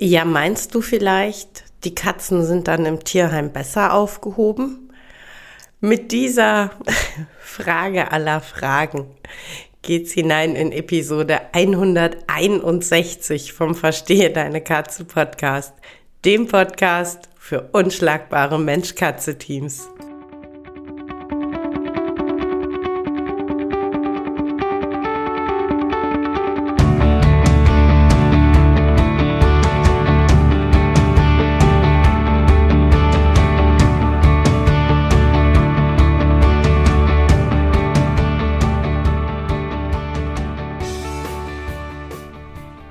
Ja, meinst du vielleicht, die Katzen sind dann im Tierheim besser aufgehoben? Mit dieser Frage aller Fragen geht's hinein in Episode 161 vom Verstehe deine Katze Podcast, dem Podcast für unschlagbare Mensch-Katze-Teams.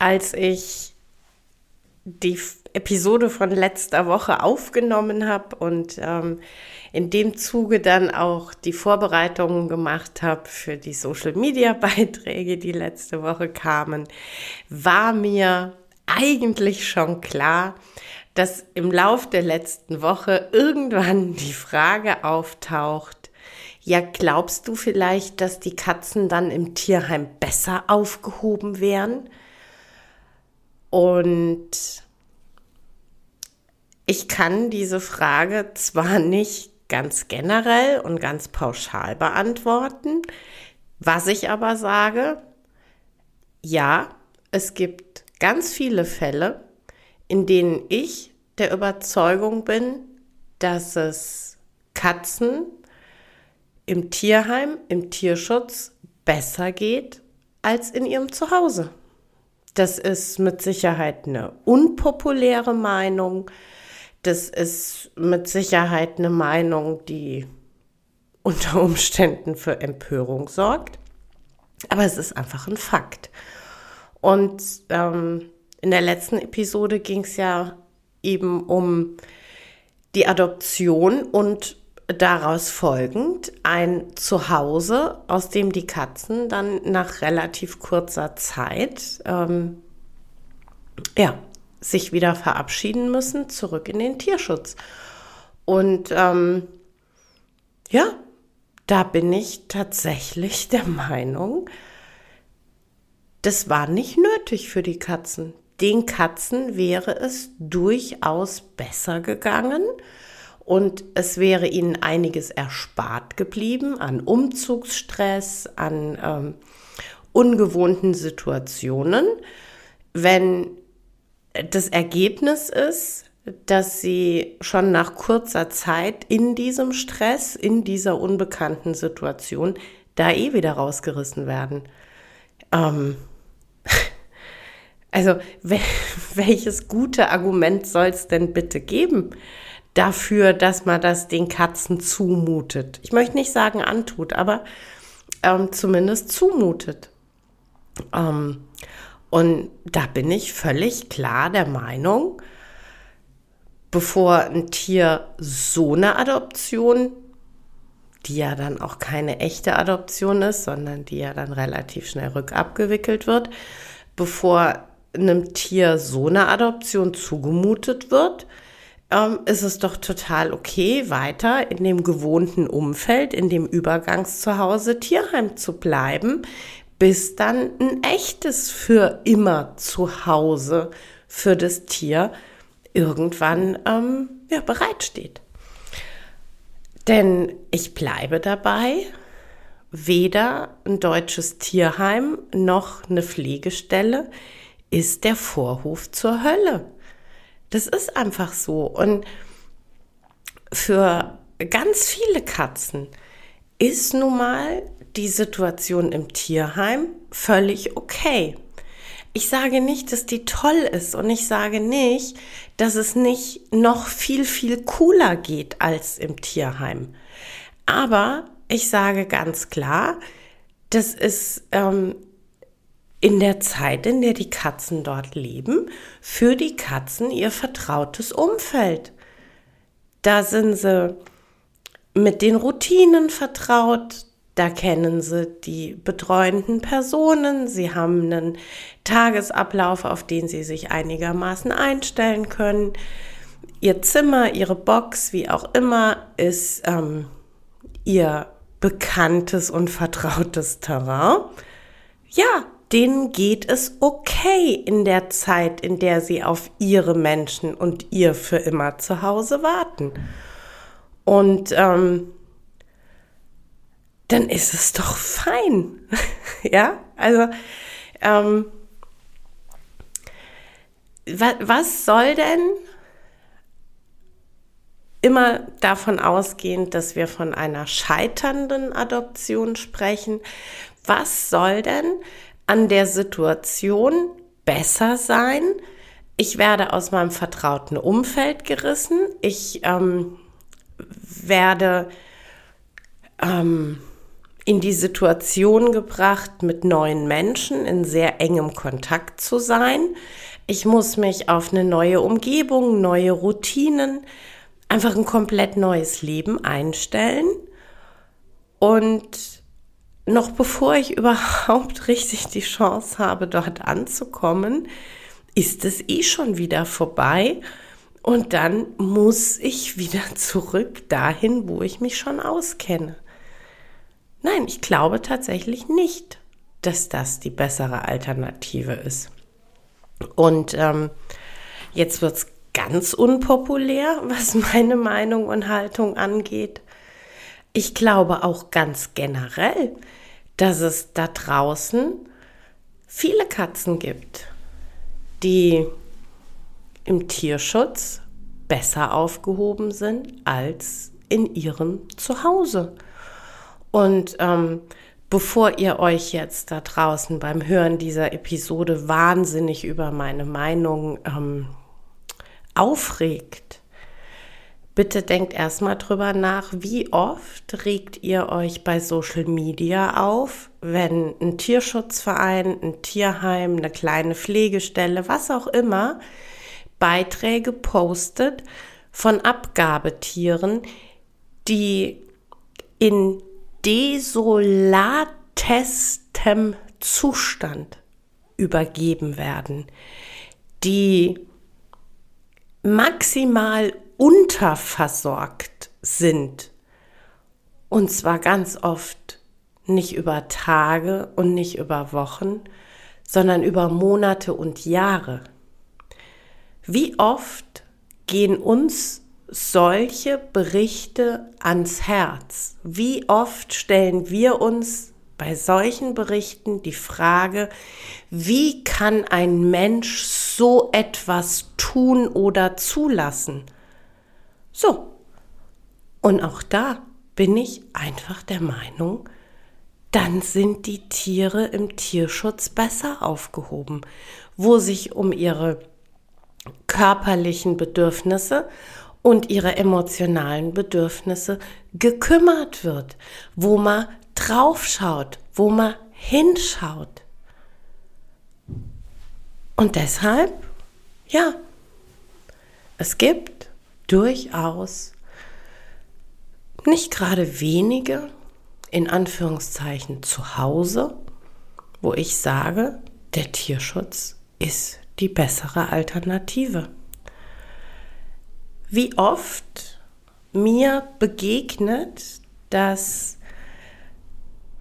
Als ich die Episode von letzter Woche aufgenommen habe und ähm, in dem Zuge dann auch die Vorbereitungen gemacht habe für die Social-Media-Beiträge, die letzte Woche kamen, war mir eigentlich schon klar, dass im Lauf der letzten Woche irgendwann die Frage auftaucht, ja, glaubst du vielleicht, dass die Katzen dann im Tierheim besser aufgehoben wären? Und ich kann diese Frage zwar nicht ganz generell und ganz pauschal beantworten, was ich aber sage, ja, es gibt ganz viele Fälle, in denen ich der Überzeugung bin, dass es Katzen im Tierheim, im Tierschutz besser geht als in ihrem Zuhause. Das ist mit Sicherheit eine unpopuläre Meinung. Das ist mit Sicherheit eine Meinung, die unter Umständen für Empörung sorgt. Aber es ist einfach ein Fakt. Und ähm, in der letzten Episode ging es ja eben um die Adoption und daraus folgend ein Zuhause, aus dem die Katzen dann nach relativ kurzer Zeit ähm, ja, sich wieder verabschieden müssen, zurück in den Tierschutz. Und ähm, ja, da bin ich tatsächlich der Meinung, das war nicht nötig für die Katzen. Den Katzen wäre es durchaus besser gegangen, und es wäre ihnen einiges erspart geblieben an Umzugsstress, an ähm, ungewohnten Situationen, wenn das Ergebnis ist, dass sie schon nach kurzer Zeit in diesem Stress, in dieser unbekannten Situation, da eh wieder rausgerissen werden. Ähm, also, welches gute Argument soll es denn bitte geben? Dafür, dass man das den Katzen zumutet. Ich möchte nicht sagen antut, aber ähm, zumindest zumutet. Ähm, und da bin ich völlig klar der Meinung, bevor ein Tier so eine Adoption, die ja dann auch keine echte Adoption ist, sondern die ja dann relativ schnell rückabgewickelt wird, bevor einem Tier so eine Adoption zugemutet wird, ähm, ist es doch total okay, weiter in dem gewohnten Umfeld, in dem Übergangszuhause Tierheim zu bleiben, bis dann ein echtes für immer Zuhause für das Tier irgendwann ähm, ja, bereitsteht. Denn ich bleibe dabei, weder ein deutsches Tierheim noch eine Pflegestelle ist der Vorhof zur Hölle. Das ist einfach so. Und für ganz viele Katzen ist nun mal die Situation im Tierheim völlig okay. Ich sage nicht, dass die toll ist und ich sage nicht, dass es nicht noch viel, viel cooler geht als im Tierheim. Aber ich sage ganz klar, das ist ähm, in der Zeit, in der die Katzen dort leben, für die Katzen ihr vertrautes Umfeld. Da sind sie mit den Routinen vertraut, da kennen sie die betreuenden Personen, sie haben einen Tagesablauf, auf den sie sich einigermaßen einstellen können. Ihr Zimmer, ihre Box, wie auch immer, ist ähm, ihr bekanntes und vertrautes Terrain. Ja, denen geht es okay in der Zeit, in der sie auf ihre Menschen und ihr für immer zu Hause warten. Und ähm, dann ist es doch fein. ja, also ähm, wa was soll denn immer davon ausgehen, dass wir von einer scheiternden Adoption sprechen? Was soll denn an der Situation besser sein? Ich werde aus meinem vertrauten Umfeld gerissen. Ich ähm, werde ähm, in die Situation gebracht, mit neuen Menschen in sehr engem Kontakt zu sein. Ich muss mich auf eine neue Umgebung, neue Routinen, einfach ein komplett neues Leben einstellen. Und noch bevor ich überhaupt richtig die Chance habe, dort anzukommen, ist es eh schon wieder vorbei. Und dann muss ich wieder zurück dahin, wo ich mich schon auskenne. Nein, ich glaube tatsächlich nicht, dass das die bessere Alternative ist. Und ähm, jetzt wird es ganz unpopulär, was meine Meinung und Haltung angeht. Ich glaube auch ganz generell, dass es da draußen viele Katzen gibt, die im Tierschutz besser aufgehoben sind als in ihrem Zuhause. Und ähm, bevor ihr euch jetzt da draußen beim Hören dieser Episode wahnsinnig über meine Meinung ähm, aufregt, bitte denkt erstmal drüber nach, wie oft regt ihr euch bei Social Media auf, wenn ein Tierschutzverein, ein Tierheim, eine kleine Pflegestelle, was auch immer, Beiträge postet von Abgabetieren, die in desolatestem Zustand übergeben werden, die maximal unterversorgt sind. Und zwar ganz oft nicht über Tage und nicht über Wochen, sondern über Monate und Jahre. Wie oft gehen uns solche Berichte ans Herz? Wie oft stellen wir uns bei solchen Berichten die Frage, wie kann ein Mensch so etwas tun oder zulassen? So, und auch da bin ich einfach der Meinung, dann sind die Tiere im Tierschutz besser aufgehoben, wo sich um ihre körperlichen Bedürfnisse und ihre emotionalen Bedürfnisse gekümmert wird, wo man draufschaut, wo man hinschaut. Und deshalb, ja, es gibt durchaus nicht gerade wenige, in Anführungszeichen, zu Hause, wo ich sage, der Tierschutz ist die bessere Alternative. Wie oft mir begegnet, dass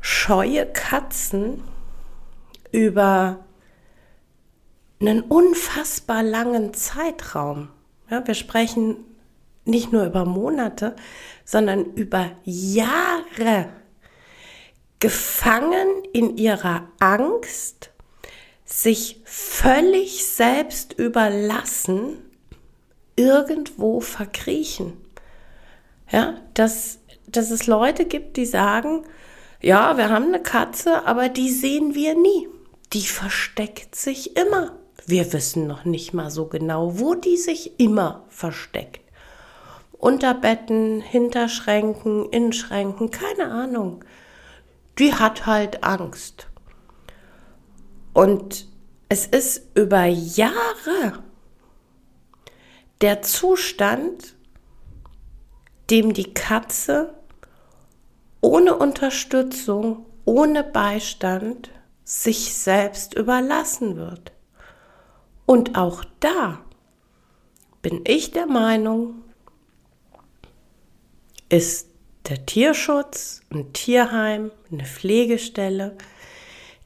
scheue Katzen über einen unfassbar langen Zeitraum, ja, wir sprechen nicht nur über Monate, sondern über Jahre gefangen in ihrer Angst, sich völlig selbst überlassen irgendwo verkriechen. Ja, dass, dass es Leute gibt, die sagen, ja, wir haben eine Katze, aber die sehen wir nie. Die versteckt sich immer. Wir wissen noch nicht mal so genau, wo die sich immer versteckt. Unter Betten, hinter Schränken, in Schränken, keine Ahnung. die hat halt Angst. Und es ist über Jahre der Zustand, dem die Katze ohne Unterstützung, ohne Beistand sich selbst überlassen wird. Und auch da bin ich der Meinung, ist der Tierschutz ein Tierheim, eine Pflegestelle,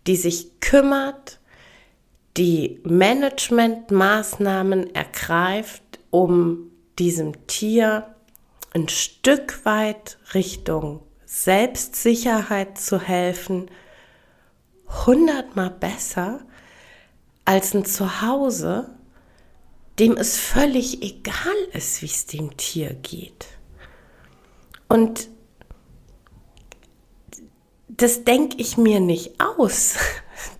die sich kümmert, die Managementmaßnahmen ergreift, um diesem Tier ein Stück weit Richtung Selbstsicherheit zu helfen, hundertmal besser als ein Zuhause, dem es völlig egal ist, wie es dem Tier geht. Und das denke ich mir nicht aus.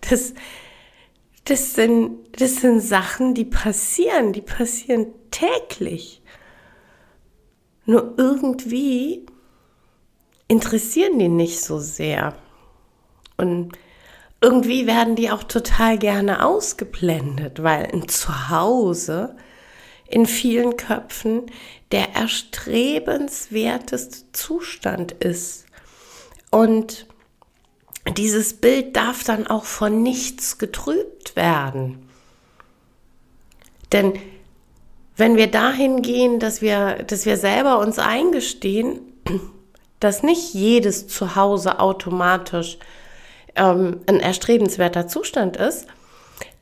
Das, das, sind, das sind Sachen, die passieren, die passieren täglich. Nur irgendwie interessieren die nicht so sehr. Und irgendwie werden die auch total gerne ausgeblendet, weil ein Zuhause in vielen Köpfen der erstrebenswerteste Zustand ist. Und dieses Bild darf dann auch von nichts getrübt werden. Denn wenn wir dahin gehen, dass wir, dass wir selber uns eingestehen, dass nicht jedes Zuhause automatisch ähm, ein erstrebenswerter Zustand ist,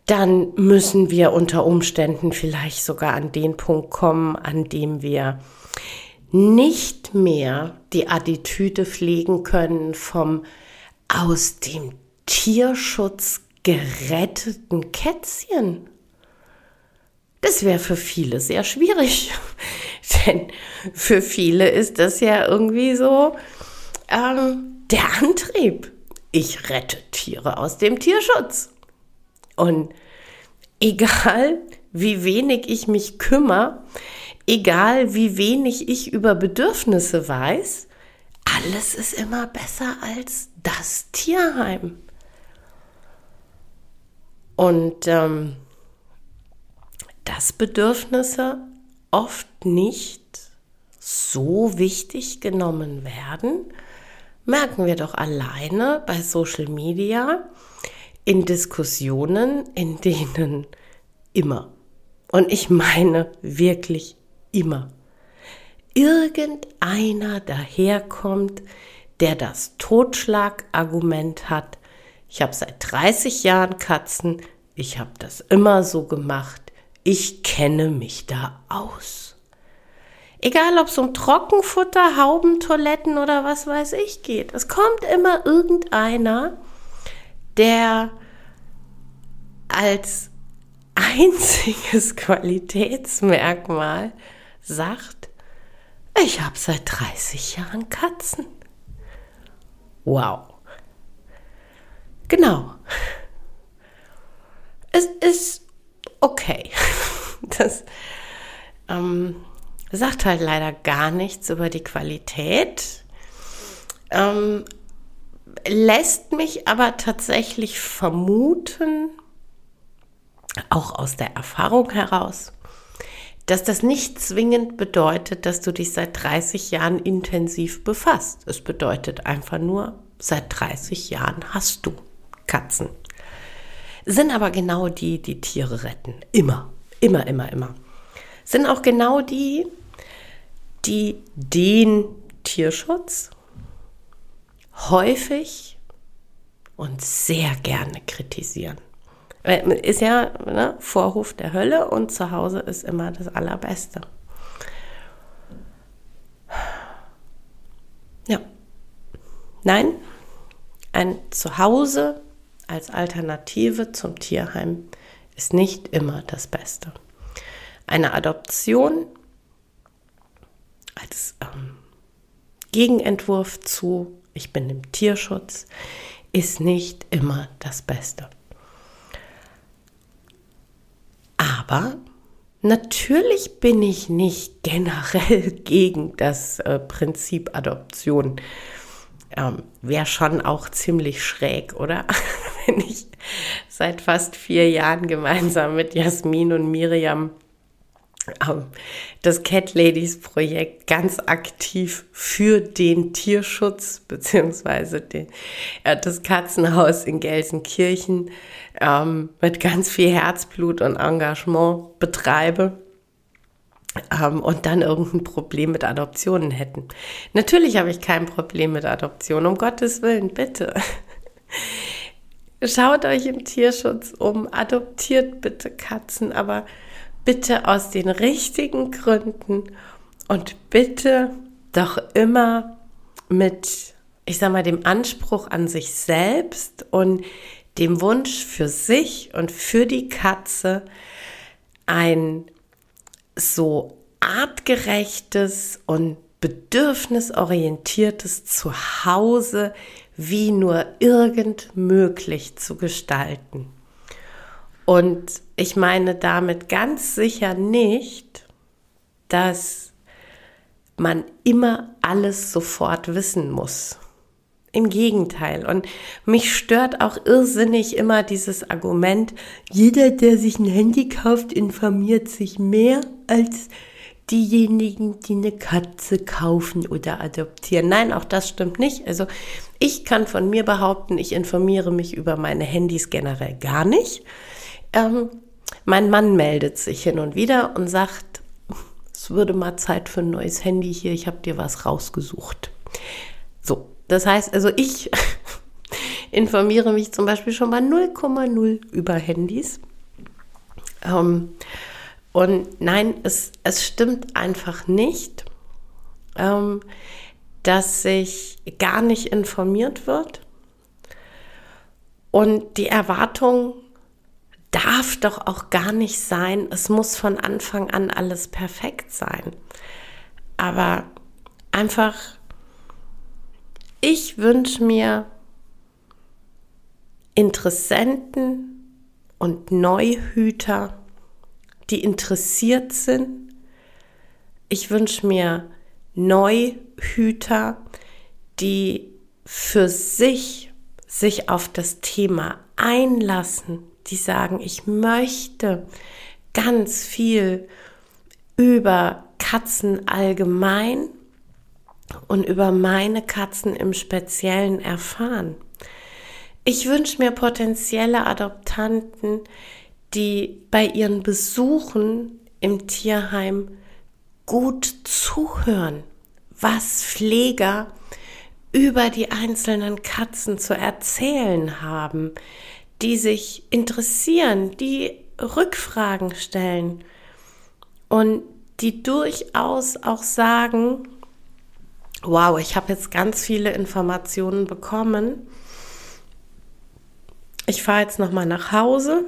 dann müssen wir unter Umständen vielleicht sogar an den Punkt kommen, an dem wir nicht mehr die Attitüde pflegen können vom aus dem Tierschutz geretteten Kätzchen. Das wäre für viele sehr schwierig, denn für viele ist das ja irgendwie so ähm, der Antrieb ich rette Tiere aus dem Tierschutz. Und egal, wie wenig ich mich kümmere, egal, wie wenig ich über Bedürfnisse weiß, alles ist immer besser als das Tierheim. Und ähm, dass Bedürfnisse oft nicht so wichtig genommen werden, merken wir doch alleine bei Social Media in Diskussionen, in denen immer, und ich meine wirklich immer, irgendeiner daherkommt, der das Totschlagargument hat, ich habe seit 30 Jahren Katzen, ich habe das immer so gemacht, ich kenne mich da aus. Egal, ob es um Trockenfutter, Haubentoiletten oder was weiß ich geht. Es kommt immer irgendeiner, der als einziges Qualitätsmerkmal sagt, ich habe seit 30 Jahren Katzen. Wow. Genau. Es ist okay. Das, ähm, sagt halt leider gar nichts über die Qualität, ähm, lässt mich aber tatsächlich vermuten, auch aus der Erfahrung heraus, dass das nicht zwingend bedeutet, dass du dich seit 30 Jahren intensiv befasst. Es bedeutet einfach nur, seit 30 Jahren hast du Katzen. Sind aber genau die, die Tiere retten. Immer, immer, immer, immer. Sind auch genau die, die den Tierschutz häufig und sehr gerne kritisieren. Ist ja ne, Vorhof der Hölle und zu Hause ist immer das Allerbeste. Ja. Nein, ein Zuhause als Alternative zum Tierheim ist nicht immer das Beste. Eine Adoption als ähm, Gegenentwurf zu, ich bin im Tierschutz, ist nicht immer das Beste. Aber natürlich bin ich nicht generell gegen das äh, Prinzip Adoption. ähm, wäre schon auch ziemlich schräg, oder? Wenn ich seit fast vier Jahren gemeinsam mit Jasmin und Miriam das Cat Ladies Projekt ganz aktiv für den Tierschutz beziehungsweise äh, das Katzenhaus in Gelsenkirchen ähm, mit ganz viel Herzblut und Engagement betreibe ähm, und dann irgendein Problem mit Adoptionen hätten. Natürlich habe ich kein Problem mit Adoption, um Gottes Willen, bitte. Schaut euch im Tierschutz um, adoptiert bitte Katzen, aber bitte aus den richtigen Gründen und bitte doch immer mit, ich sag mal, dem Anspruch an sich selbst und dem Wunsch für sich und für die Katze ein so artgerechtes und bedürfnisorientiertes Zuhause wie nur irgend möglich zu gestalten. Und ich meine damit ganz sicher nicht, dass man immer alles sofort wissen muss. Im Gegenteil. Und mich stört auch irrsinnig immer dieses Argument, jeder, der sich ein Handy kauft, informiert sich mehr als diejenigen, die eine Katze kaufen oder adoptieren. Nein, auch das stimmt nicht. Also ich kann von mir behaupten, ich informiere mich über meine Handys generell gar nicht. Ähm, mein Mann meldet sich hin und wieder und sagt, es würde mal Zeit für ein neues Handy hier, ich habe dir was rausgesucht. So, das heißt also, ich informiere mich zum Beispiel schon mal 0,0 über Handys. Ähm, und nein, es, es stimmt einfach nicht, ähm, dass sich gar nicht informiert wird. Und die Erwartung darf doch auch gar nicht sein, es muss von Anfang an alles perfekt sein. Aber einfach, ich wünsche mir Interessenten und Neuhüter, die interessiert sind. Ich wünsche mir Neuhüter, die für sich sich auf das Thema einlassen, die sagen, ich möchte ganz viel über Katzen allgemein und über meine Katzen im Speziellen erfahren. Ich wünsche mir potenzielle Adoptanten, die bei ihren Besuchen im Tierheim gut zuhören, was Pfleger über die einzelnen Katzen zu erzählen haben, die sich interessieren, die Rückfragen stellen und die durchaus auch sagen, wow, ich habe jetzt ganz viele Informationen bekommen. Ich fahre jetzt noch mal nach Hause.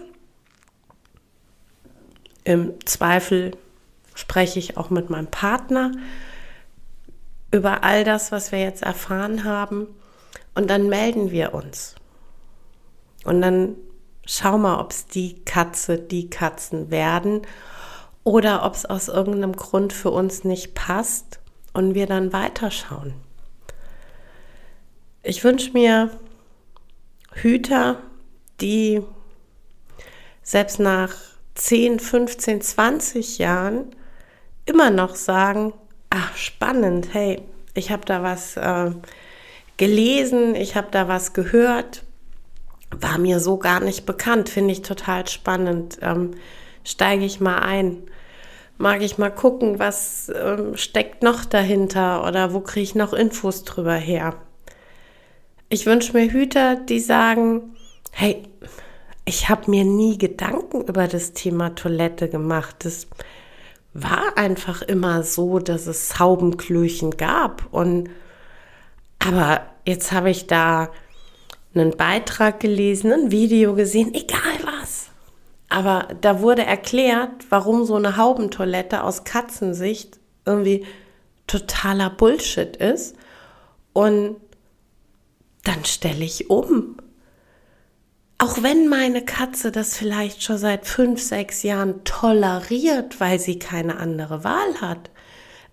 Im Zweifel spreche ich auch mit meinem Partner über all das, was wir jetzt erfahren haben. Und dann melden wir uns. Und dann schau mal, ob es die Katze, die Katzen werden oder ob es aus irgendeinem Grund für uns nicht passt und wir dann weiterschauen. Ich wünsche mir Hüter, die selbst nach 10, 15, 20 Jahren immer noch sagen, ach spannend, hey, ich habe da was äh, gelesen, ich habe da was gehört, war mir so gar nicht bekannt, finde ich total spannend. Ähm, Steige ich mal ein. Mag ich mal gucken, was ähm, steckt noch dahinter oder wo kriege ich noch Infos drüber her. Ich wünsche mir Hüter, die sagen, hey, ich habe mir nie Gedanken über das Thema Toilette gemacht. Das war einfach immer so, dass es Haubenklöchen gab. Und aber jetzt habe ich da einen Beitrag gelesen, ein Video gesehen, egal was. Aber da wurde erklärt, warum so eine Haubentoilette aus Katzensicht irgendwie totaler Bullshit ist. Und dann stelle ich um. Auch wenn meine Katze das vielleicht schon seit fünf, sechs Jahren toleriert, weil sie keine andere Wahl hat.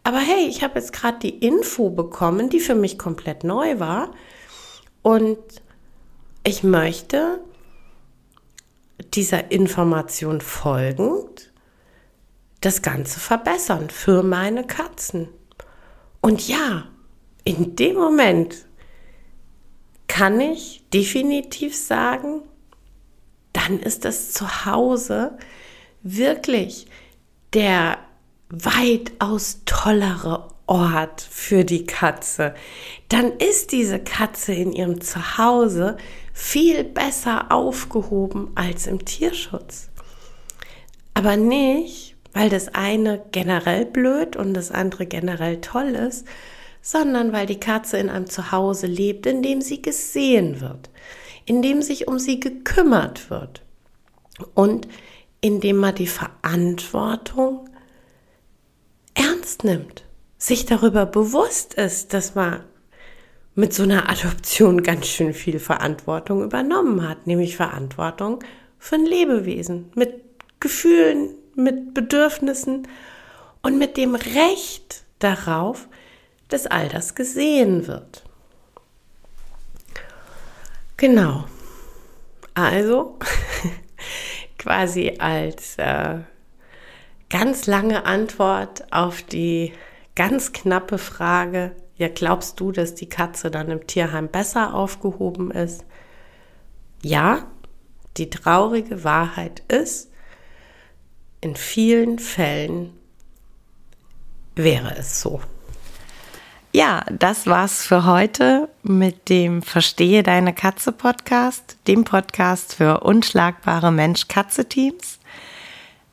Aber hey, ich habe jetzt gerade die Info bekommen, die für mich komplett neu war. Und ich möchte dieser Information folgend das Ganze verbessern für meine Katzen. Und ja, in dem Moment kann ich definitiv sagen, dann ist das Zuhause wirklich der weitaus tollere Ort für die Katze. Dann ist diese Katze in ihrem Zuhause viel besser aufgehoben als im Tierschutz. Aber nicht, weil das eine generell blöd und das andere generell toll ist, sondern weil die Katze in einem Zuhause lebt, in dem sie gesehen wird, in dem sich um sie gekümmert wird und in dem man die Verantwortung ernst nimmt, sich darüber bewusst ist, dass man mit so einer Adoption ganz schön viel Verantwortung übernommen hat, nämlich Verantwortung für ein Lebewesen mit Gefühlen, mit Bedürfnissen und mit dem Recht darauf, dass all das gesehen wird. Genau. Also quasi als äh, ganz lange Antwort auf die ganz knappe Frage, ja, glaubst du, dass die Katze dann im Tierheim besser aufgehoben ist? Ja, die traurige Wahrheit ist, in vielen Fällen wäre es so. Ja, das war's für heute mit dem Verstehe deine Katze Podcast, dem Podcast für unschlagbare Mensch-Katze-Teams.